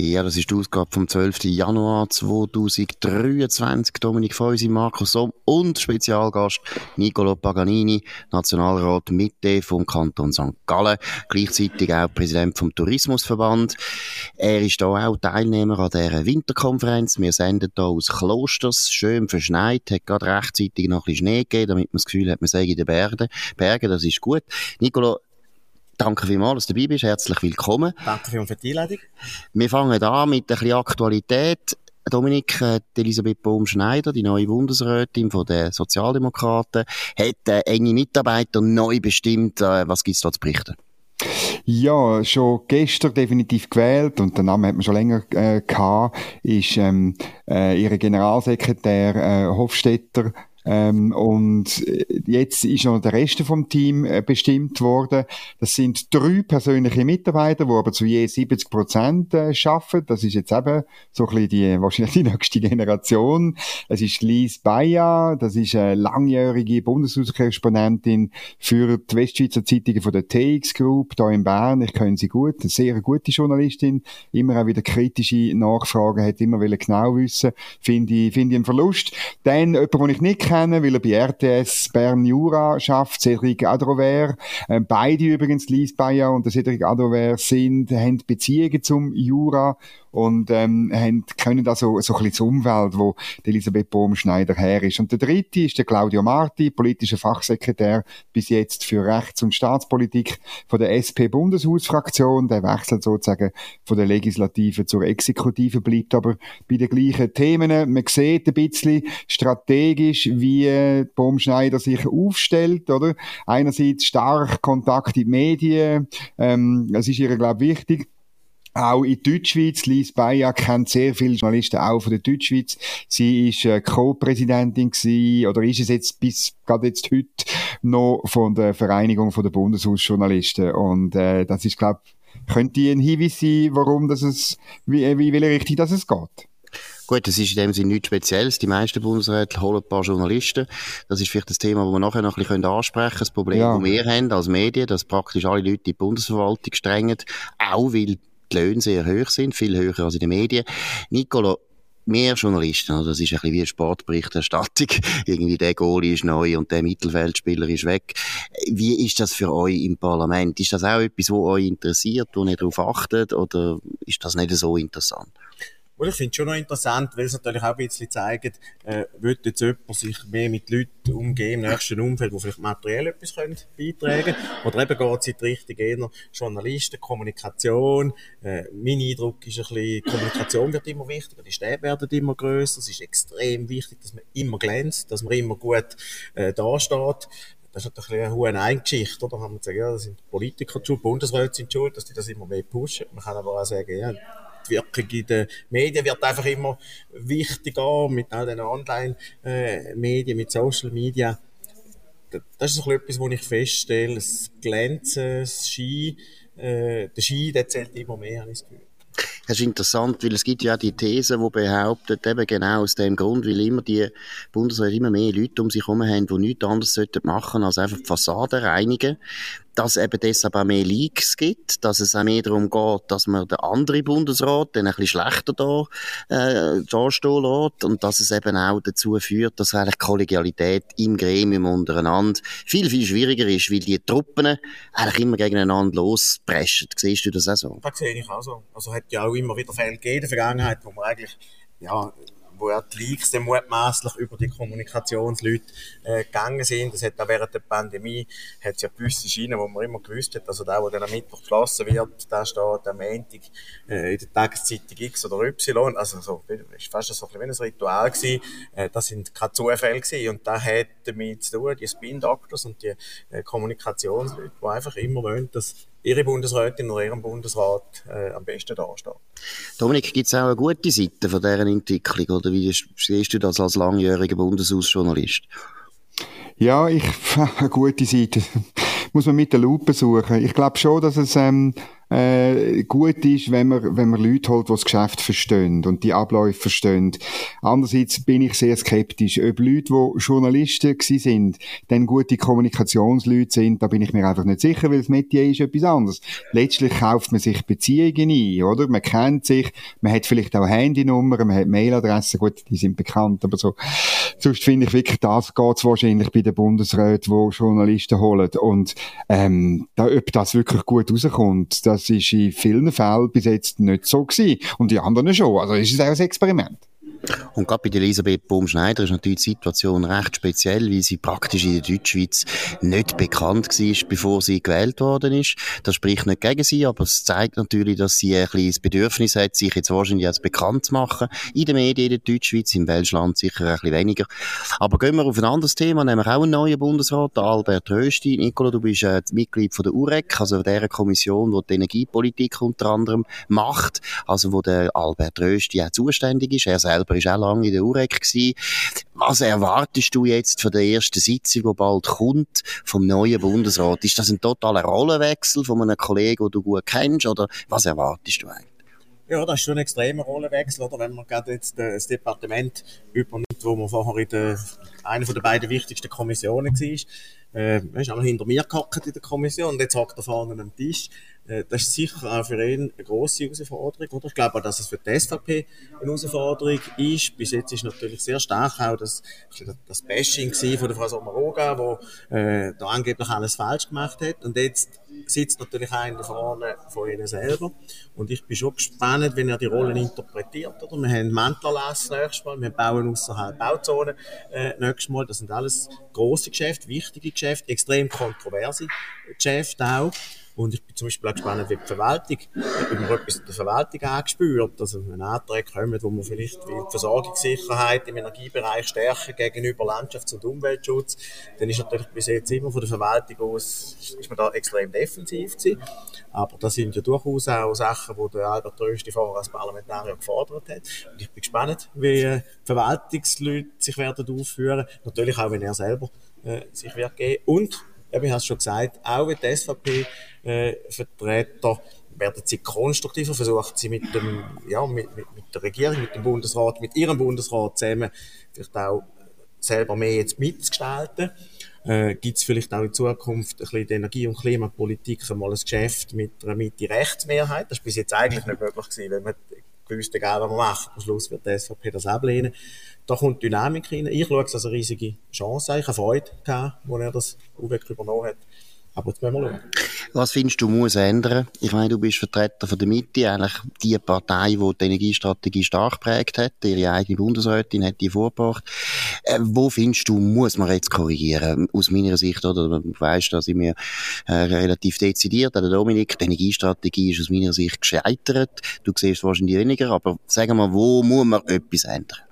Ja, das ist die Ausgabe vom 12. Januar 2023. Dominik Feusi, Markus Somm und Spezialgast Nicolo Paganini, Nationalrat Mitte vom Kanton St. Gallen, gleichzeitig auch Präsident vom Tourismusverband. Er ist da auch Teilnehmer an dieser Winterkonferenz. Wir senden hier aus Klosters, schön verschneit, hat gerade rechtzeitig noch ein bisschen Schnee gegeben, damit man das Gefühl hat, man sei in den Bergen. Bergen, das ist gut. Nicolo, Danke vielmals, dass du dabei bist. Herzlich willkommen. Danke vielmals für die Einladung. Wir fangen an mit ein bisschen Aktualität. Dominik, äh, Elisabeth Baum-Schneider, die neue Bundesrätin von den Sozialdemokraten, hat äh, enge Mitarbeiter neu bestimmt. Äh, was gibt's da zu berichten? Ja, schon gestern definitiv gewählt und der Name hat man schon länger äh, gehabt, ist ähm, äh, ihre Generalsekretär äh, Hofstetter ähm, und äh, jetzt ist noch der Rest vom Team äh, bestimmt worden. Das sind drei persönliche Mitarbeiter, die aber zu je 70 Prozent äh, arbeiten. Das ist jetzt eben so ein bisschen die, wahrscheinlich die nächste Generation. Es ist Lise Bayer, das ist eine langjährige Bundeshauskorrespondentin für die Westschweizer Zeitungen von der TX Group hier in Bern. Ich kenne sie gut, eine sehr gute Journalistin, immer auch wieder kritische Nachfragen, hat immer genau wissen, finde ich, finde ich einen Verlust. Dann jemand, den ich nicht kenne, kennen, weil er bei RTS Bern Jura schafft, Cedric Adrover. Ähm, beide übrigens, Lies Bayer und Cedric Adrover, sind, haben Beziehungen zum Jura und ähm, haben, können da so, so ein bisschen die Umwelt, wo die Elisabeth Bohm-Schneider her ist. Und der dritte ist der Claudio Marti, politischer Fachsekretär bis jetzt für Rechts- und Staatspolitik von der SP-Bundeshausfraktion. Der wechselt sozusagen von der Legislative zur Exekutive, bleibt aber bei den gleichen Themen. Man sieht ein bisschen strategisch, wie Bohm-Schneider sich aufstellt, oder? Einerseits stark Kontakt in die Medien, ähm, das ist ihr, glaube ich, wichtig auch in Deutschschweiz. Lise Bayer kennt sehr viele Journalisten auch von der Deutschschweiz. Sie ist äh, Co-Präsidentin oder ist es jetzt bis gerade jetzt heute noch von der Vereinigung der Bundeshausjournalisten. Und äh, das ist, glaube könnte ein Hinweis sein, warum das es, wie, wie welche Richtung das es geht. Gut, das ist in dem Sinne nichts Spezielles. Die meisten Bundesräte holen ein paar Journalisten. Das ist vielleicht das Thema, das wir nachher noch ein bisschen ansprechen können. Das Problem, ja. das wir haben als Medien, dass praktisch alle Leute in die Bundesverwaltung strengen, auch weil die Löhne sehr hoch sind, viel höher als in den Medien. Nicolo, mehr Journalisten, also das ist ein bisschen wie eine Sportberichterstattung. Irgendwie der Goalie ist neu und der Mittelfeldspieler ist weg. Wie ist das für euch im Parlament? Ist das auch etwas, was euch interessiert, wo ihr darauf achtet, oder ist das nicht so interessant? Und ich finde es schon noch interessant, weil es natürlich auch ein bisschen zeigt, äh, wird jetzt jemand sich mehr mit Leuten umgehen im nächsten Umfeld, die vielleicht materiell etwas können beitragen können. Oder eben geht es in die Richtung eher Journalisten, Kommunikation. Äh, mein Eindruck ist ein bisschen, Kommunikation wird immer wichtiger, die Stäbe werden immer grösser. Es ist extrem wichtig, dass man immer glänzt, dass man immer gut äh, dasteht. Das ist natürlich eine hohe Eingeschichte, oder? Da haben wir gesagt, ja, das sind Politiker schuld, Bundesräte sind schuld, dass die das immer mehr pushen. Man kann aber auch sagen, ja, Wirkung in den Medien wird einfach immer wichtiger mit all den Online-Medien, mit Social Media. Das ist etwas, wo ich feststelle, das Glänzen, das Ski, äh, der Ski, der zählt immer mehr, habe ich das Gefühl. Das ist interessant, weil es gibt ja die These, die behauptet, eben genau aus dem Grund, weil immer die Bundesräte immer mehr Leute um sich herum haben, die nichts anderes machen sollten, als einfach die Fassade reinigen dass eben deshalb auch mehr Leaks gibt, dass es auch mehr darum geht, dass man den anderen Bundesrat dann ein bisschen schlechter da, äh, dastehen lässt und dass es eben auch dazu führt, dass eigentlich Kollegialität im Gremium untereinander viel, viel schwieriger ist, weil die Truppen eigentlich immer gegeneinander lospreschen. Siehst du das auch so? Das sehe ich auch so. Also hat ja auch immer wieder Fälle gegeben in der Vergangenheit, wo man eigentlich ja, wo ja die Leaks dann mutmaßlich über die Kommunikationsleute äh, gegangen sind. Das hat auch während der Pandemie hat ja gewisse Schienen, wo man immer gewusst hat, also der, der am Mittwoch geschlossen wird, da steht am Montag äh, in der Tageszeitung X oder Y. Also so, ist fast so ein, ein Ritual gewesen. Äh, das sind keine Zufälle gewesen. Und da hat damit zu tun, die Spin-Doctors und die äh, Kommunikationsleute, die einfach immer wollen, dass Ihre Bundesrätin oder Ihrem Bundesrat äh, am besten dastehen. Dominik, gibt es auch eine gute Seite von dieser Entwicklung oder wie siehst du das als langjähriger Bundeshausjournalist? Ja, ich, eine gute Seite muss man mit der Lupe suchen. Ich glaube schon, dass es ähm, äh, gut ist, wenn man, wenn man Leute holt, die das Geschäft verstehen und die Abläufe verstehen. Andererseits bin ich sehr skeptisch, ob Leute, die Journalisten gewesen sind, dann gute Kommunikationsleute sind, da bin ich mir einfach nicht sicher, weil das Metier ist etwas anderes. Letztlich kauft man sich Beziehungen ein, oder? Man kennt sich, man hat vielleicht auch Handynummern, man hat Mailadressen, gut, die sind bekannt, aber so. Sonst finde ich wirklich, das geht's wahrscheinlich bei den Bundesräten, die Journalisten holen. Und ähm, da, ob das wirklich gut rauskommt, das ist in vielen Fällen bis jetzt nicht so gewesen. Und die anderen schon. Also ist es auch ein Experiment. Und gerade bei Elisabeth Baum-Schneider ist natürlich die Situation recht speziell, weil sie praktisch in der Deutschschweiz nicht bekannt war, bevor sie gewählt worden ist. Das spricht nicht gegen sie, aber es zeigt natürlich, dass sie ein kleines Bedürfnis hat, sich jetzt wahrscheinlich als bekannt zu machen. In den Medien in der Deutschschweiz, im Welschland sicher ein bisschen weniger. Aber gehen wir auf ein anderes Thema, nämlich auch einen neuen Bundesrat, Albert Rösti. Nicola, du bist äh, Mitglied von der UREC, also der Kommission, die die Energiepolitik unter anderem macht, also wo der Albert Rösti auch zuständig ist. Er selber selber ist auch lange in der UREC gewesen. Was erwartest du jetzt von der ersten Sitzung, die bald kommt, vom neuen Bundesrat? Ist das ein totaler Rollenwechsel von einem Kollegen, den du gut kennst, oder was erwartest du eigentlich? Ja, das ist schon ein extremer Rollenwechsel, oder? Wenn man gerade jetzt das Departement übernimmt, wo man vorher in der, einer den beiden wichtigsten Kommissionen war. Äh, er ist noch hinter mir gehockt in der Kommission und jetzt hockt er vorne am Tisch. Äh, das ist sicher auch für ihn eine grosse Herausforderung. Oder? Ich glaube auch, dass es für die SVP eine Herausforderung ist. Bis jetzt ist natürlich sehr stark auch das, das Bashing von der Frau Sommaruga, die äh, da angeblich alles falsch gemacht hat. Und jetzt sitzt natürlich einer vorne von ihnen selber. Und ich bin schon gespannt, wenn er die Rollen interpretiert. Oder? Wir haben Mantlerlass nächstes Mal, wir bauen außerhalb Bauzone äh, nächstes Mal. Das sind alles grosse Geschäfte, wichtige Geschäfte, extrem kontroverse Geschäfte auch. Und ich bin zum Beispiel auch gespannt, wie die Verwaltung, ob man etwas in der Verwaltung angespürt, also wenn Anträge kommen, wo man vielleicht die Versorgungssicherheit im Energiebereich stärken gegenüber Landschafts- und Umweltschutz, dann ist natürlich bis jetzt immer von der Verwaltung aus, ist man da extrem defensiv gewesen. Aber das sind ja durchaus auch Sachen, die der Albert Rösti vorher als Parlamentarier gefordert hat. Und ich bin gespannt, wie die Verwaltungsleute sich werden aufführen. Natürlich auch, wenn er selber äh, sich wird geben. Und eben, ich habe es schon gesagt, auch wenn die SVP-Vertreter äh, werden sie konstruktiver, versuchen sie mit dem, ja, mit, mit, mit der Regierung, mit dem Bundesrat, mit ihrem Bundesrat zusammen vielleicht auch selber mehr jetzt mitzugestalten. Äh, Gibt es vielleicht auch in Zukunft ein bisschen die Energie- und Klimapolitik einmal ein Geschäft mit einer Mitte-Rechtsmehrheit? Das ist bis jetzt eigentlich nicht möglich gewesen, wenn man gewusst, egal was man macht, am Schluss wird die SVP das ablehnen. Da kommt Dynamik rein. Ich schaue es als eine riesige Chance Ich habe Freude gehabt, als er das UBEC übernommen hat. Aber jetzt müssen wir schauen. Was findest du, muss ändern? Ich meine, du bist Vertreter von der Mitte, eigentlich die Partei, die die Energiestrategie stark geprägt hat. Ihre eigene Bundesrätin hat die vorgebracht. Äh, wo findest du, muss man jetzt korrigieren? Aus meiner Sicht, oder? Du weißt, dass ich mir äh, relativ dezidiert, der Dominik, die Energiestrategie ist aus meiner Sicht gescheitert. Du siehst wahrscheinlich weniger, aber sagen wir, wo muss man etwas ändern?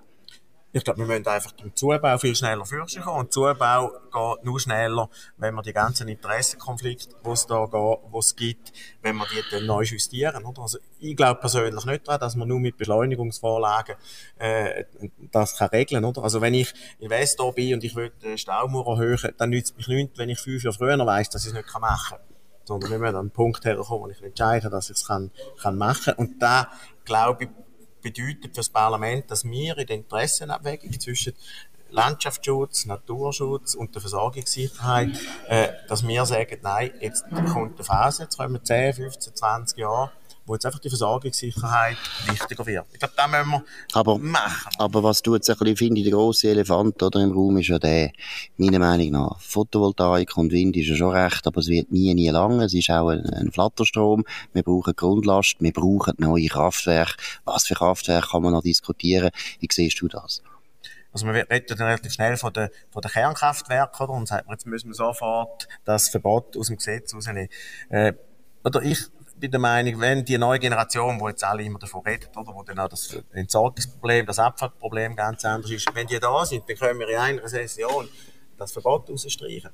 Ich glaube, wir müssen einfach dem Zubau viel schneller fürchten kommen. Und Zubau geht nur schneller, wenn wir die ganzen Interessenkonflikte, die es da geht, gibt, wenn wir die dann neu justieren. Oder? Also, ich glaube persönlich nicht daran, dass man nur mit Beschleunigungsvorlagen äh, das kann regeln oder? Also wenn ich Investor bin und ich will den Staumauer erhöhen, dann nützt mich nichts, wenn ich fünf Jahre früher weiss, dass ich es nicht machen kann. Sondern wir müssen an einen Punkt herkommen, wo ich entscheide, dass ich es kann, kann machen kann. Und da, glaube ich, bedeutet für das Parlament, dass wir in der Interessenabwägung zwischen Landschaftsschutz, Naturschutz und der Versorgungssicherheit, äh, dass wir sagen, nein, jetzt kommt eine Phase, jetzt kommen 10, 15, 20 Jahre, wo jetzt einfach die Versorgungssicherheit wichtiger wird. Ich glaube, das müssen wir aber, machen. Aber was du jetzt ein bisschen finde, der grosse Elefant oder im Raum ist ja der, meiner Meinung nach, Photovoltaik und Wind ist ja schon recht, aber es wird nie, nie lange. Es ist auch ein, ein Flatterstrom. Wir brauchen Grundlast, wir brauchen neue Kraftwerke. Was für Kraftwerke kann man noch diskutieren? Wie siehst du das? Also man redet dann relativ schnell von den, von den Kernkraftwerken, oder? Und sagt, jetzt müssen wir sofort das Verbot aus dem Gesetz rausnehmen. Äh, oder ich bin der Meinung, wenn die neue Generation, wo jetzt alle immer davon redet, oder, wo dann auch das Entsorgungsproblem, das Abfallproblem ganz anders ist, wenn die da sind, dann können wir in einer Session das Verbot rausstreichen.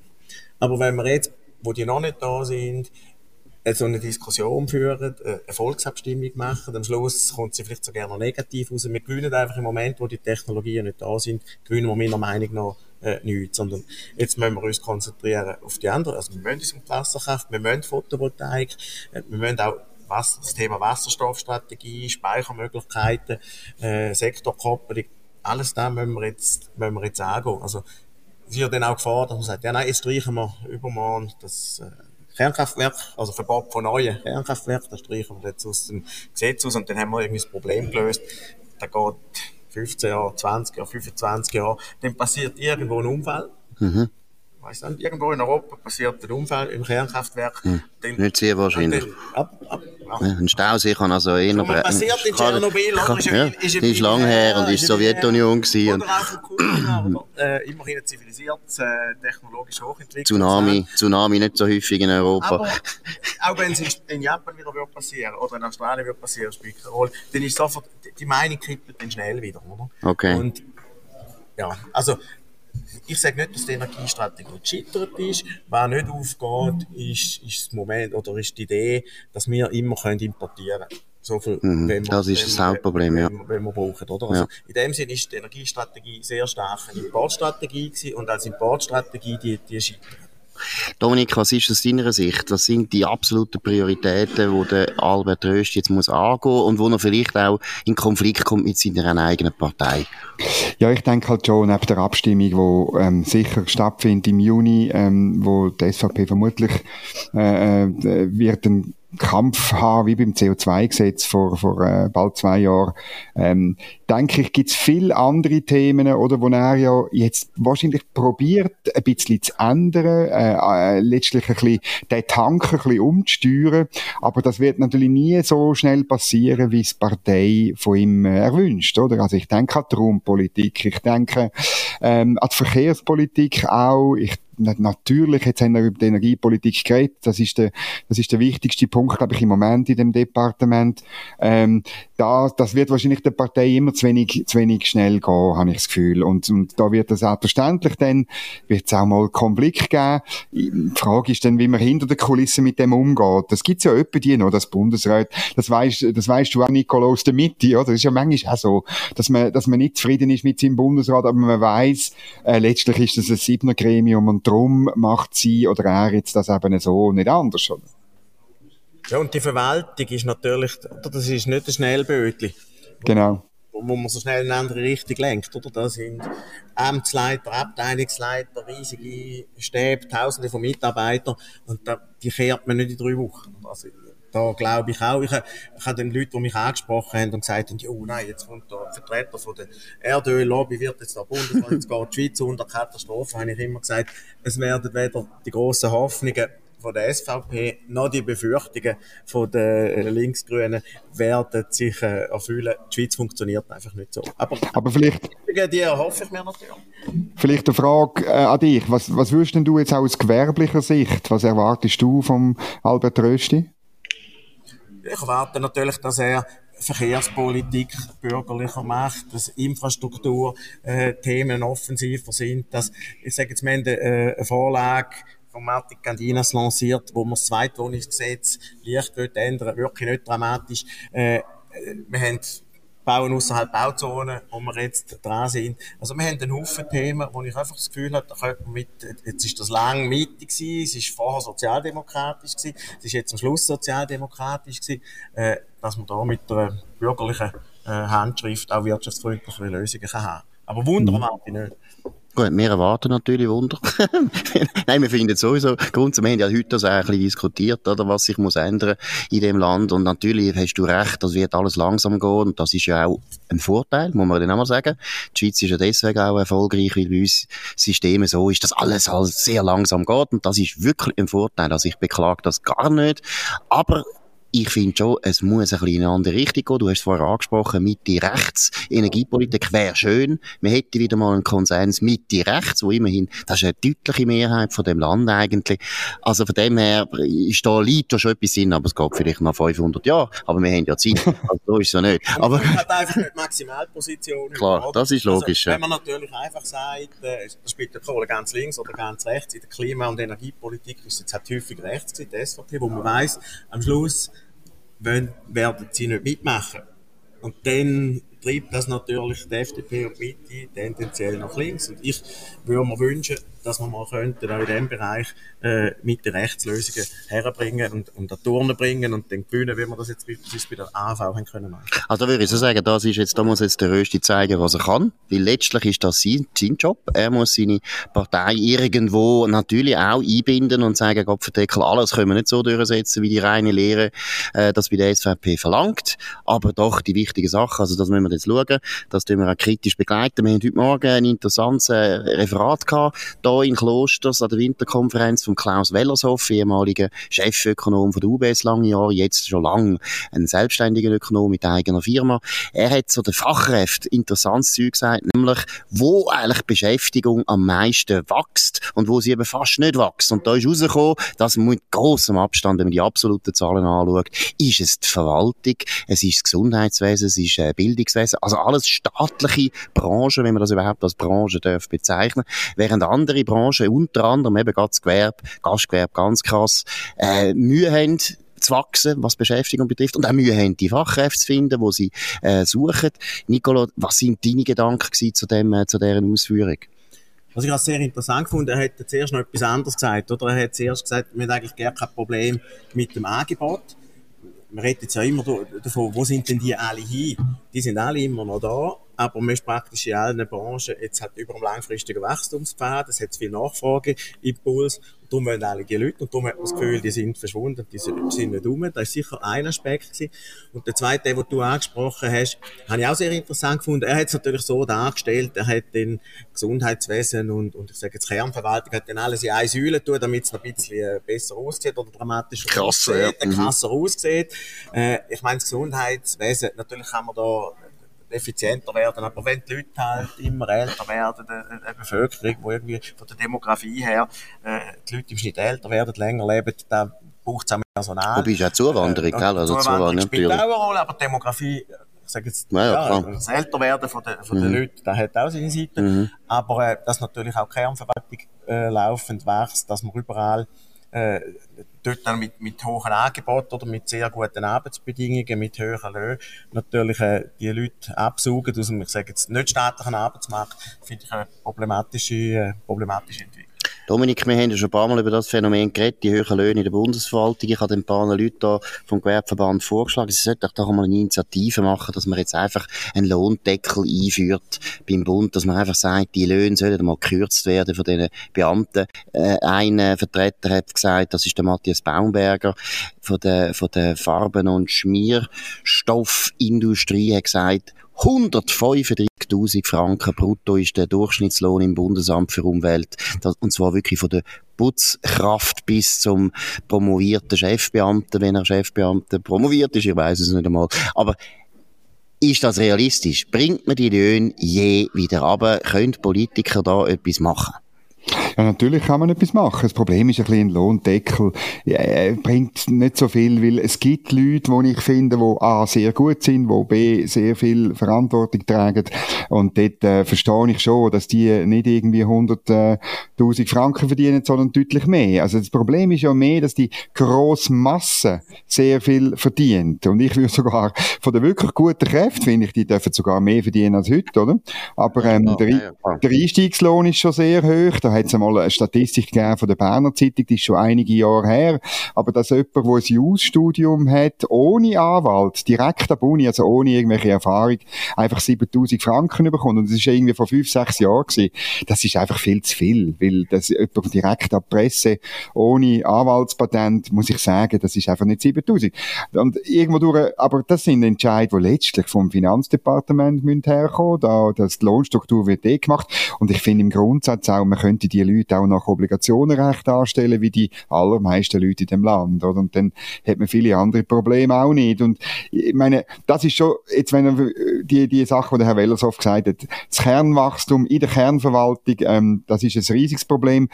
Aber wenn wir jetzt, wo die noch nicht da sind, so eine Diskussion führen, eine Volksabstimmung machen, am Schluss kommt sie vielleicht sogar noch negativ raus. Wir gewinnen einfach im Moment, wo die Technologien nicht da sind, gewinnen wir meiner Meinung nach äh, nichts, sondern jetzt müssen wir uns konzentrieren auf die anderen. Also wir müssen uns um Wasserkraft, wir müssen Photovoltaik, äh, wir müssen auch was, das Thema Wasserstoffstrategie, Speichermöglichkeiten, äh, Sektorkoppelung, alles das müssen wir jetzt, müssen wir jetzt angehen. Also, es wird dann auch gefordert, dass man sagt, ja nein, jetzt streichen wir übermorgen das äh, Kernkraftwerk, also Verbot von neuen Kernkraftwerken, das streichen wir jetzt aus dem Gesetz aus und dann haben wir irgendwie das Problem gelöst. Da geht 15 Jahre, 20 Jahre, 25 Jahre, dann passiert irgendwo ein Unfall. Mhm weiß nicht, irgendwo in Europa passiert ein Unfall im Kernkraftwerk. Hm. Dann, nicht sehr wahrscheinlich. Ab, ab, ab. Ein Stausee kann also eh noch... Was passiert in Tschernobyl, kann, ist, ja, ist, ist lang her und ist die Sowjetunion gewesen. Oder auch von Kuba, oder äh, immerhin ein zivilisiertes, äh, technologisch hochentwickeltes Tsunami, Tsunami nicht so häufig in Europa. Aber auch wenn es in, in Japan wieder wird passieren oder in Australien wird passieren, spielt keine Rolle, dann ist sofort, die Meinung kippelt dann schnell wieder, oder? Okay. Und, ja, also ich sage nicht, dass die Energiestrategie gescheitert ist. Was nicht aufgeht, ist, ist das Moment oder ist die Idee, dass wir immer können importieren können. So viel, mhm, wir, das ist das Hauptproblem, ja. Wenn, wenn wir brauchen, oder? Also, ja. In dem Sinne ist die Energiestrategie sehr stark eine Importstrategie gewesen und als Importstrategie die, die scheitert. Dominik, was ist aus deiner Sicht? Was sind die absoluten Prioritäten, die der Albert Röst jetzt muss angehen und wo er vielleicht auch in Konflikt kommt mit seiner eigenen Partei? Ja, ich denke halt schon, neben der Abstimmung, die ähm, sicher stattfindet im Juni, ähm, wo die SVP vermutlich äh, äh, wird ein Kampf haben, wie beim CO2-Gesetz vor, vor äh, bald zwei Jahren, ähm, denke ich, gibt es viele andere Themen, oder, wo er ja jetzt wahrscheinlich probiert, ein bisschen zu ändern, äh, äh, letztlich ein bisschen den Tank ein bisschen umzusteuern, aber das wird natürlich nie so schnell passieren, wie es Partei von ihm äh, erwünscht, oder? Also ich denke an die Raumpolitik, ich denke ähm, an die Verkehrspolitik auch, ich natürlich, jetzt haben wir über die Energiepolitik geredet, das ist der, das ist der wichtigste Punkt, glaube ich, im Moment in dem Departement. Ähm, da, das wird wahrscheinlich der Partei immer zu wenig, zu wenig schnell gehen, habe ich das Gefühl. Und, und da wird es selbstverständlich dann, wird es auch mal Konflikt geben. Die Frage ist dann, wie man hinter der Kulisse mit dem umgeht. Das gibt's ja öppe die noch, das Bundesrat. Das weißt, das weißt du auch, Nicolo, aus der Mitte, oder? Das ist ja manchmal auch so, dass man, dass man nicht zufrieden ist mit seinem Bundesrat, aber man weiß, äh, letztlich ist das ein Siebner Gremium und darum macht sie oder er jetzt das eben so nicht anders, oder? Ja, und die Verwaltung ist natürlich, das ist nicht ein Schnellbötli. Genau. Wo, wo man so schnell in eine andere Richtung lenkt, oder? Da sind Amtsleiter, Abteilungsleiter, riesige Stäbe, Tausende von Mitarbeitern, und da, die kehrt man nicht in drei Wochen. Also, da glaube ich auch. Ich, ich habe den Leuten, die mich angesprochen haben und gesagt haben, oh nein, jetzt kommt ein Vertreter von der Erdöllobby, wird jetzt da bundesweit, jetzt geht die Schweiz unter Katastrophe, habe ich immer gesagt, es werden weder die grossen Hoffnungen von der SVP noch die Befürchtungen von den Linksgrünen werden sich äh, erfüllen. Die Schweiz funktioniert einfach nicht so. Aber, Aber vielleicht... Die erhoffe ich mir natürlich. Vielleicht eine Frage äh, an dich. Was, was würdest denn du jetzt aus gewerblicher Sicht, was erwartest du vom Albert Rösti? Ich erwarte natürlich, dass er Verkehrspolitik bürgerlicher macht, dass Infrastrukturthemen äh, offensiver sind, dass, ich sage jetzt, wir haben äh, eine Vorlage von Martin Candinas lanciert, wo man das Zweitwohnungsgesetz leicht ändern wirklich nicht dramatisch. Äh, äh, wir haben Bauen außerhalb Bauzonen, wo wir jetzt dran sind. Also wir haben einen Haufen Themen, wo ich einfach das Gefühl habe, da könnte man mit, jetzt ist das lang mittig gewesen, es ist vorher sozialdemokratisch gewesen, es ist jetzt am Schluss sozialdemokratisch gewesen, äh, dass man da mit einer bürgerlichen äh, Handschrift auch wirtschaftsfreundliche Lösungen kann haben. Aber Wunder mhm. ich nicht. Gut, wir erwarten natürlich Wunder. Nein, wir finden sowieso, grundsätzlich, wir haben ja heute das auch ein bisschen diskutiert, oder, was sich muss ändern in dem Land. Und natürlich hast du recht, das wird alles langsam gehen. Und das ist ja auch ein Vorteil, muss man dann auch mal sagen. Die Schweiz ist ja deswegen auch erfolgreich, weil bei uns Systeme so ist, dass alles halt sehr langsam geht. Und das ist wirklich ein Vorteil. Also ich beklage das gar nicht. Aber ich finde schon, es muss ein bisschen in eine andere Richtung gehen. Du hast es vorher angesprochen, Mitte rechts. Energiepolitik wäre schön. Wir hätten wieder mal einen Konsens Mitte rechts, wo immerhin, das ist eine deutliche Mehrheit von dem Land eigentlich. Also von dem her ist da liegt da schon etwas Sinn, aber es geht vielleicht noch 500 Jahre. Aber wir haben ja Zeit. Also so ist es ja nicht. Aber man hat einfach nicht Maximalpositionen. Klar, das ist logisch. Also, wenn man natürlich einfach sagt, äh, das spielt der Kohle ganz links oder ganz rechts, in der Klima- und Energiepolitik ist es jetzt halt häufig rechts gewesen, die SVP, wo man weiss, am Schluss wollen, werden sie nicht mitmachen. Und dann treibt das natürlich die FDP und die Mitte tendenziell nach links. Und ich würde mir wünschen, dass wir mal könnten, auch in diesem Bereich äh, mit den Rechtslösungen herbringen und, und an Turnen bringen und dann gewinnen, wie wir das jetzt bei, bei der AV haben können machen. Also da würde ich so sagen, das ist jetzt, da muss jetzt der Rösti zeigen, was er kann, weil letztlich ist das sein, sein Job. Er muss seine Partei irgendwo natürlich auch einbinden und sagen, Gott verdeckel, alles können wir nicht so durchsetzen, wie die reine Lehre äh, das bei der SVP verlangt, aber doch die wichtigen Sachen, also das müssen wir jetzt schauen, das tun wir auch kritisch begleiten. Wir haben heute Morgen ein interessantes äh, Referat gehabt, hier in Klosters an der Winterkonferenz von Klaus Wellershoff, ehemaliger Chefökonom von der UBS lange Jahre, jetzt schon lang ein selbstständiger Ökonom mit eigener Firma. Er hat so den Fachkräften interessantes Zeug gesagt, nämlich, wo eigentlich Beschäftigung am meisten wächst und wo sie eben fast nicht wächst. Und da ist rausgekommen, dass mit großem Abstand, wenn man die absoluten Zahlen anschaut, ist es die Verwaltung, es ist das Gesundheitswesen, es ist äh, Bildungswesen, also alles staatliche Branchen, wenn man das überhaupt als Branche darf bezeichnen, während andere Branchen, unter anderem eben das Gewerbe, Gastgewerbe ganz krass, äh, Mühe haben, zu wachsen, was Beschäftigung betrifft, und auch Mühe haben, die Fachkräfte zu finden, die sie äh, suchen. Nicolo, was sind deine Gedanken zu, dem, äh, zu deren Ausführung? Was ich auch sehr interessant fand, er hat zuerst noch etwas anderes gesagt, oder? Er hat zuerst gesagt, wir haben eigentlich gar kein Problem mit dem Angebot. Man redet jetzt ja immer davon, wo sind denn die alle hin? Die sind alle immer noch da aber man ist praktisch in allen Branchen jetzt hat über einen langfristigen Wachstumspfad, es hat viel Nachfrageimpuls, und darum wollen alle die Leute, und darum hat man das Gefühl, die sind verschwunden, die sind nicht rum. Das ist sicher ein Aspekt gewesen. Und der zweite, den du angesprochen hast, habe ich auch sehr interessant gefunden. Er hat es natürlich so dargestellt, er hat den Gesundheitswesen und, und ich sage jetzt Kernverwaltung, hat dann alles in eine Säule tun, damit es noch ein bisschen äh, besser aussieht oder dramatischer krasser, aussieht, ja. krasser mhm. aussieht. Äh, ich meine, das Gesundheitswesen, natürlich kann man da effizienter werden. Aber wenn die Leute halt immer älter werden, eine Bevölkerung, die irgendwie von der Demografie her, äh, die Leute im Schnitt älter werden, länger leben, dann braucht es auch mehr Personal. Wobei ist auch Zuwanderung, äh, gell? Also Zuwanderung spielt auch eine Rolle, aber Demografie, ich sage jetzt, ja, ja, das Älterwerden von, den, von mhm. den Leuten, das hat auch seine Seite. Mhm. Aber äh, dass natürlich auch Kernverwaltung äh, laufend wächst, dass man überall äh, dort dann mit, mit hohen Angeboten oder mit sehr guten Arbeitsbedingungen, mit höheren Löhnen natürlich äh, die Leute absaugen aus dem, ich sage jetzt, nicht staatlichen Arbeitsmarkt, finde ich eine problematische, äh, problematische. Dominik, wir haben ja schon ein paar Mal über das Phänomen geredet, die höheren Löhne in der Bundesverwaltung. Ich habe ein paar Leute da vom Gewerbeverband vorgeschlagen, sie sollten doch mal eine Initiative machen, dass man jetzt einfach einen Lohndeckel einführt beim Bund, dass man einfach sagt, die Löhne sollen mal gekürzt werden von diesen Beamten. Äh, ein Vertreter hat gesagt, das ist der Matthias Baumberger von der, von der Farben- und Schmierstoffindustrie, hat gesagt, 135.000 Franken brutto ist der Durchschnittslohn im Bundesamt für Umwelt. Und zwar wirklich von der Putzkraft bis zum promovierten Chefbeamten, wenn er Chefbeamter promoviert ist, ich weiß es nicht einmal. Aber ist das realistisch? Bringt man die Löhne je wieder runter? Können Politiker da etwas machen? Ja, natürlich kann man etwas machen. Das Problem ist ein bisschen ein Lohndeckel. Er bringt nicht so viel, weil es gibt Leute, die ich finde, die A, sehr gut sind, die B, sehr viel Verantwortung tragen. Und dort äh, verstehe ich schon, dass die nicht irgendwie 100.000 äh, Franken verdienen, sondern deutlich mehr. Also das Problem ist ja mehr, dass die grosse Masse sehr viel verdient. Und ich würde sogar von den wirklich guten Kräften, finde ich, die dürfen sogar mehr verdienen als heute, oder? Aber ähm, ja, der, ja. der Einstiegslohn ist schon sehr hoch. Da hat es einmal eine Statistik gegeben von der Berner Zeitung, die ist schon einige Jahre her. Aber dass jemand, der ein Jus-Studium hat, ohne Anwalt, direkt ab Uni, also ohne irgendwelche Erfahrung, einfach 7000 Franken bekommt. Und das ist irgendwie vor fünf, sechs Jahren gewesen. Das ist einfach viel zu viel. Weil das jemand direkt ab Presse, ohne Anwaltspatent, muss ich sagen, das ist einfach nicht 7000. Und irgendwo durch, aber das sind Entscheidungen, die letztlich vom Finanzdepartement müssen herkommen. Da, das die Lohnstruktur wird eh gemacht. Und ich finde im Grundsatz auch, man könnte die Leute auch nach Obligationenrecht darstellen, wie die allermeisten Leute in dem Land, oder? Und dann hat man viele andere Probleme auch nicht. Und ich meine, das ist schon, jetzt wenn er die, die Sache, die der Herr Wellershoff gesagt hat, das Kernwachstum in der Kernverwaltung, ähm, das ist ein riesiges Problem.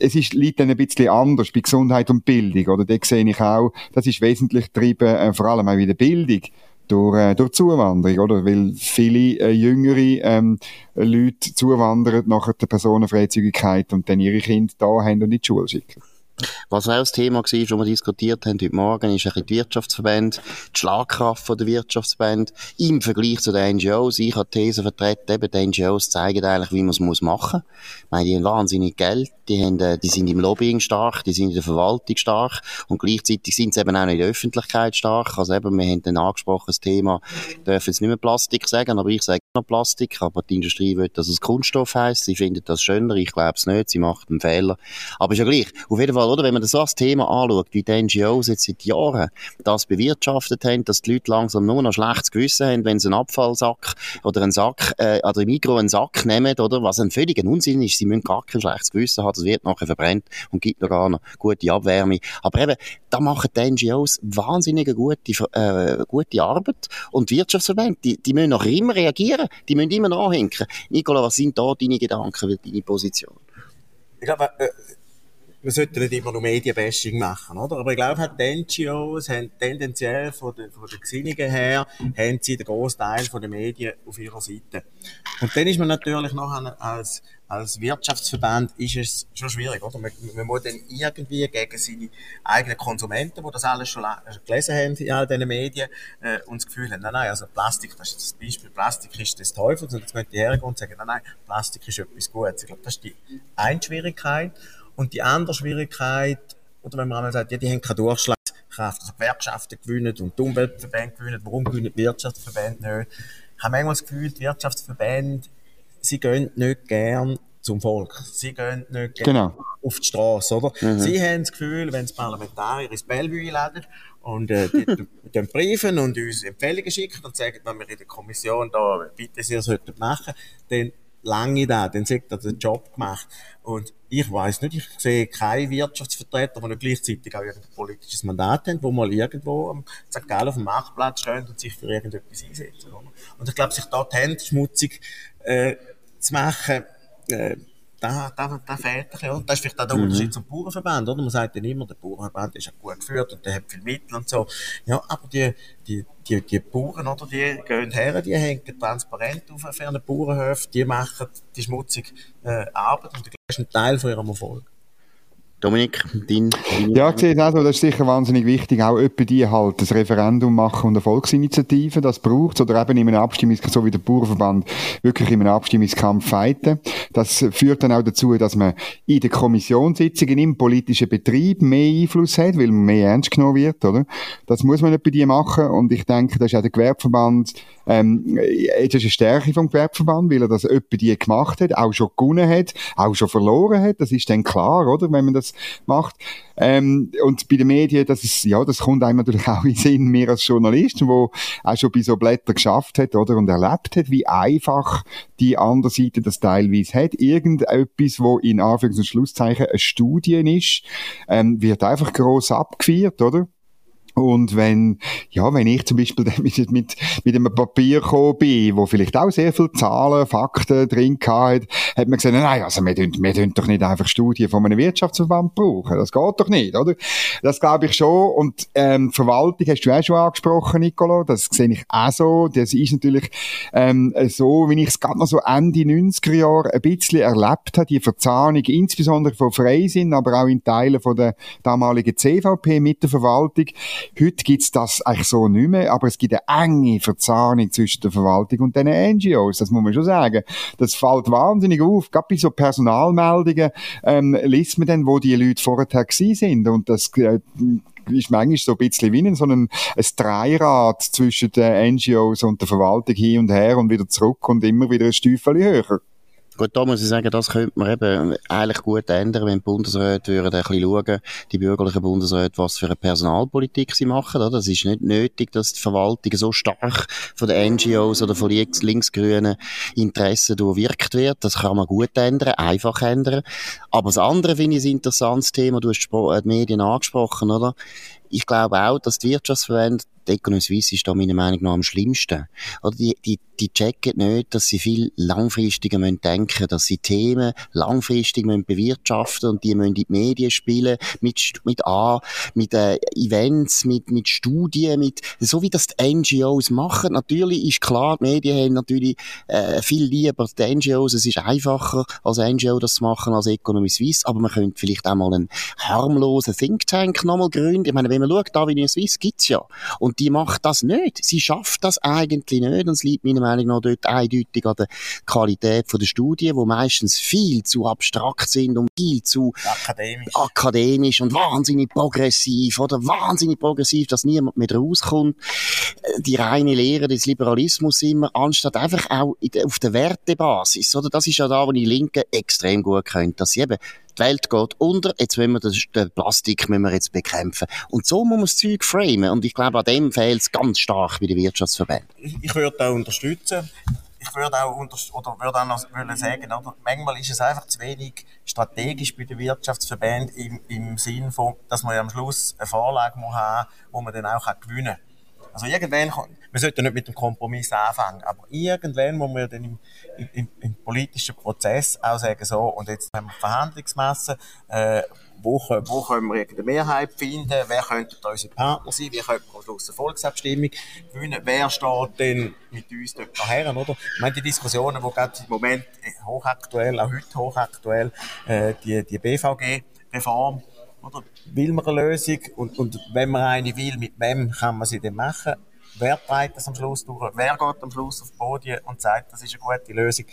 Es ist, liegt dann ein bisschen anders bei Gesundheit und Bildung, oder? Da sehe ich auch, das ist wesentlich getrieben, äh, vor allem auch in der Bildung durch, äh, durch Zuwanderung, oder? Weil viele äh, jüngere ähm, Leute zuwandern nach der Personenfreizügigkeit und dann ihre Kinder da haben und in die Schule schicken. Was auch das Thema war, das wir diskutiert haben heute Morgen, ist ein bisschen die Wirtschaftsverbände, die Schlagkraft der Wirtschaftsverbände im Vergleich zu den NGOs. Ich habe die These vertreten, eben die NGOs zeigen eigentlich, wie man es machen muss. Ich meine, die haben wahnsinnig Geld, die, haben, äh, die sind im Lobbying stark, die sind in der Verwaltung stark und gleichzeitig sind sie eben auch in der Öffentlichkeit stark. Also eben, wir haben dann angesprochen, das Thema, ich darf jetzt nicht mehr Plastik sagen, aber ich sage Plastik, aber die Industrie will, dass es Kunststoff heisst. Sie findet das schöner, ich glaube es nicht, sie macht einen Fehler. Aber ist ja gleich. Auf jeden Fall, oder? Wenn man das so als Thema anschaut, wie die NGOs jetzt seit Jahren das bewirtschaftet haben, dass die Leute langsam nur noch schlechtes Gewissen haben, wenn sie einen Abfallsack oder einen Sack, äh, oder im Mikro einen Sack nehmen, oder? Was ein völliger Unsinn ist. Sie müssen gar kein schlechtes Gewissen haben. Das wird nachher verbrennt und gibt noch gar noch gute Abwärme. Aber eben, da machen die NGOs wahnsinnige gute, äh, gute Arbeit. Und Wirtschaftsverbände, die, die müssen noch immer reagieren. Die müssen immer nachhinken. Nicola, was sind da deine Gedanken, deine Position? Ich glaube, äh, wir sollten nicht immer nur Medienbashing machen, oder? Aber ich glaube, halt, die NGOs haben tendenziell von den, von den Gesinnungen her, haben sie den Großteil der Medien auf ihrer Seite. Und dann ist man natürlich noch als, als Wirtschaftsverband ist es schon schwierig, oder? Man, man muss dann irgendwie gegen seine eigenen Konsumenten, die das alles schon gelesen haben in all diesen Medien, äh, und das Gefühl haben, nein, nein, also Plastik, das ist das Beispiel, Plastik ist des Teufels, und jetzt möchte ich hergehen und sagen, nein, nein, Plastik ist etwas Gutes. Ich glaube, das ist die eine Schwierigkeit. Und die andere Schwierigkeit, oder wenn man einmal sagt, ja, die haben keine Durchschlagskraft, also Gewerkschaften gewinnen und die Umweltverbände gewinnen, warum gewinnen die Wirtschaftsverbände nicht? Ich habe manchmal das Gefühl, die Wirtschaftsverbände, sie gehen nicht gern zum Volk. Sie gehen nicht genau. auf die Straße, oder? Mhm. Sie haben das Gefühl, wenn das Parlamentarier ins Bellevue laden und äh, die, die, briefen und uns Empfehlungen schicken und sagen, wenn wir in der Kommission da bitte Sie sollten machen, dann lange da, dann sagt er den Job gemacht. Und ich weiß nicht, ich sehe keine Wirtschaftsvertreter, die nicht gleichzeitig auch irgendein politisches Mandat haben, wo mal irgendwo am St. Gallen auf dem Marktplatz stehen und sich für irgendetwas einsetzen. Oder? Und ich glaube, sich dort Hände schmutzig äh, zu machen, äh, da, da, da fehlt ein bisschen. Und das ist vielleicht auch der mhm. Unterschied zum Bauernverband, oder? Man sagt dann immer, der Bauernverband ist ja gut geführt und der hat viel Mittel und so. Ja, aber die, die, die, die Bauern, oder, die gehen her, die hängen transparent auf einen Bauernhof, die machen die schmutzige äh, Arbeit und das ist ein Teil von ihrem Erfolg. Dominik, dein... Ja, ich sehe das, das ist sicher wahnsinnig wichtig, auch etwa die halt das Referendum machen und eine Volksinitiative, das braucht oder eben in einem Abstimmungskampf, so wie der Bauernverband, wirklich in einem Abstimmungskampf fighten. Das führt dann auch dazu, dass man in den Kommissionssitzungen im politischen Betrieb mehr Einfluss hat, weil man mehr ernst genommen wird, oder? Das muss man etwa die machen und ich denke, das ist auch der Gewerbeverband ähm, das ist eine Stärke vom Gewerbeverband, weil er das etwa die gemacht hat, auch schon gewonnen hat, auch schon verloren hat. Das ist dann klar, oder, wenn man das macht. Ähm, und bei den Medien, das ist, ja, das kommt einem natürlich auch in Sinn, mir als Journalist, wo auch schon bei so Blättern geschafft hat, oder, und erlebt hat, wie einfach die andere Seite das teilweise hat. Irgendetwas, wo in Anführungs- und Schlusszeichen eine Studie ist, ähm, wird einfach gross abgefeiert, oder? Und wenn, ja, wenn ich zum Beispiel mit, mit, mit einem Papier gekommen bin, wo vielleicht auch sehr viele Zahlen, Fakten drin hat, hat man gesagt, nein, also wir tun, wir tun doch nicht einfach Studien von einem Wirtschaftsverband brauchen. Das geht doch nicht, oder? Das glaube ich schon. Und, ähm, Verwaltung hast du auch schon angesprochen, Nicolo. Das sehe ich auch so. Das ist natürlich, ähm, so, wie ich es gerade noch so Ende 90er Jahre ein bisschen erlebt habe, die Verzahnung, insbesondere von Freisinn, aber auch in Teilen von der damaligen CVP mit der Verwaltung, Heute gibt's das eigentlich so nicht mehr, aber es gibt eine enge Verzahnung zwischen der Verwaltung und den NGOs, das muss man schon sagen. Das fällt wahnsinnig auf. Gerade bei so Personalmeldungen ähm, liest man dann, wo die Leute vorher gewesen sind und das äh, ist manchmal so ein bisschen wie ein, so ein, ein Dreirad zwischen den NGOs und der Verwaltung hin und her und wieder zurück und immer wieder ein Stüffel höher. Gut, da muss ich sagen, das könnte man eben eigentlich gut ändern, wenn die Bundesräte würden ein bisschen schauen, die bürgerlichen Bundesräte, was für eine Personalpolitik sie machen. Das ist nicht nötig, dass die Verwaltung so stark von den NGOs oder von links, linksgrünen Interessen durchwirkt wird. Das kann man gut ändern, einfach ändern. Aber das andere finde ich ein interessantes Thema. Du hast die Medien angesprochen, oder? Ich glaube auch, dass die Wirtschaftsverbände Economy Suisse ist da meiner Meinung nach am schlimmsten. Oder die, die, die checken nicht, dass sie viel langfristiger müssen denken, dass sie Themen langfristig bewirtschaften und die müssen in die Medien spielen, mit, mit A, mit äh, Events, mit, mit Studien, mit, so wie das die NGOs machen. Natürlich ist klar, die Medien haben natürlich äh, viel lieber die NGOs, es ist einfacher als NGO das zu machen als Economy Suisse, aber man könnte vielleicht auch mal einen harmlosen Think Tank nochmal gründen. Ich meine, wenn man schaut, da wie in Suisse gibt's ja. Und die macht das nicht. Sie schafft das eigentlich nicht und es liegt meiner Meinung nach dort eindeutig an der Qualität der Studien, wo meistens viel zu abstrakt sind und viel zu akademisch, akademisch und wahnsinnig progressiv oder wahnsinnig progressiv, dass niemand mehr rauskommt. Die reine Lehre des Liberalismus immer, anstatt einfach auch auf der Wertebasis, oder? Das ist ja da, wo die Linken extrem gut können, dass sie eben die Welt geht unter, jetzt müssen wir das, den Plastik müssen wir jetzt bekämpfen. Und so muss man das Zeug framen. Und ich glaube, an dem fehlt es ganz stark bei den Wirtschaftsverbänden. Ich, ich würde auch unterstützen. Ich würde auch, oder würde auch noch sagen, oder? manchmal ist es einfach zu wenig strategisch bei den Wirtschaftsverbänden im, im Sinn von, dass man ja am Schluss eine Vorlage muss haben, wo man dann auch gewinnen kann. Also irgendwann, wir sollten nicht mit dem Kompromiss anfangen, aber irgendwann muss man dann im, im, im politischen Prozess auch sagen, so, und jetzt haben wir Verhandlungsmasse, äh, wo, wo können wir irgendeine Mehrheit finden, wer könnte unsere Partner sein, wie könnte man am Schluss eine Volksabstimmung gewinnen, wer steht denn mit uns dort daher, oder? Ich meine, die Diskussionen, die gerade im Moment hochaktuell, auch heute hochaktuell, äh, die, die BVG-Reform, oder? Will man eine Lösung? Und, und wenn man eine will, mit wem kann man sie denn machen? Wer treibt das am Schluss durch? Wer geht am Schluss auf Podien und sagt, das ist eine gute Lösung?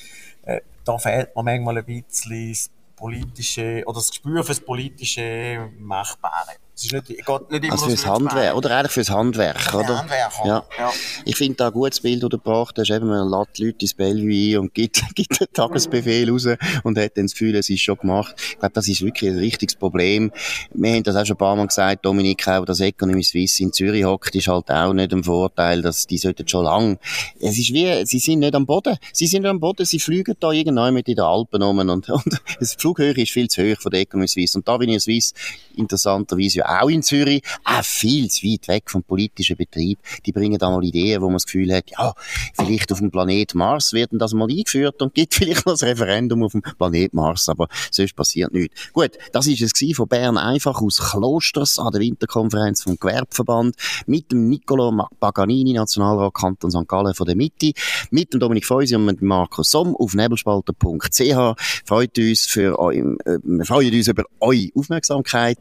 Äh, da fehlt mir manchmal ein bisschen das politische, oder das Gespür für das politische Machbare. Es ist nicht, geht nicht immer also fürs Handwerk, oder eigentlich fürs Handwerk, oder? Handwerk, ja. ja. Ich finde da ein gutes Bild, das du gebracht hast, eben, man lässt die Leute ins Bellevue ein und gibt, gibt einen Tagesbefehl raus und hat dann das Gefühl, es ist schon gemacht. Ich glaube, das ist wirklich ein richtiges Problem. Wir haben das auch schon ein paar Mal gesagt, Dominik, auch das Economy Suisse in Zürich hockt, ist halt auch nicht ein Vorteil, dass die sollten schon lang, es ist wie, sie sind nicht am Boden. Sie sind nicht am Boden, sie fliegen da irgendwann mit in den Alpen rum und, und die Flughöhe ist viel zu hoch von der Economy Suisse. Und da bin ich Suisse interessanterweise auch in Zürich, auch viel zu weit weg vom politischen Betrieb. Die bringen da mal Ideen, wo man das Gefühl hat, ja, vielleicht auf dem Planet Mars werden das mal eingeführt und gibt vielleicht noch ein Referendum auf dem Planet Mars, aber sonst passiert nichts. Gut, das ist es von Bern einfach aus Klosters an der Winterkonferenz vom Gewerbverband mit dem Nicolo Paganini, Nationalrat Kanton St. Gallen von der Mitte, mit dem Dominik Feusi und mit Markus Somm auf nebelspalter.ch. Freut uns für euch, äh, wir freuen uns über eure Aufmerksamkeit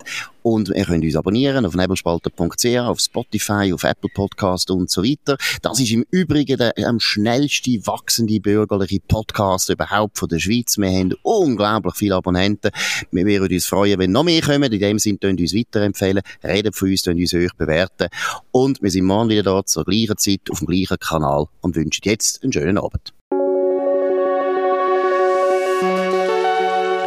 und ihr könnt uns abonnieren auf nebelspalter.ch, auf Spotify, auf Apple Podcast und so weiter. Das ist im Übrigen der am schnellste wachsende bürgerliche Podcast überhaupt von der Schweiz. Wir haben unglaublich viele Abonnenten. Wir würden uns freuen, wenn noch mehr kommen. In dem Sinne, könnt uns weiterempfehlen, reden von uns, uns hoch bewerten. Und wir sind morgen wieder da zur gleichen Zeit auf dem gleichen Kanal und wünschen jetzt einen schönen Abend.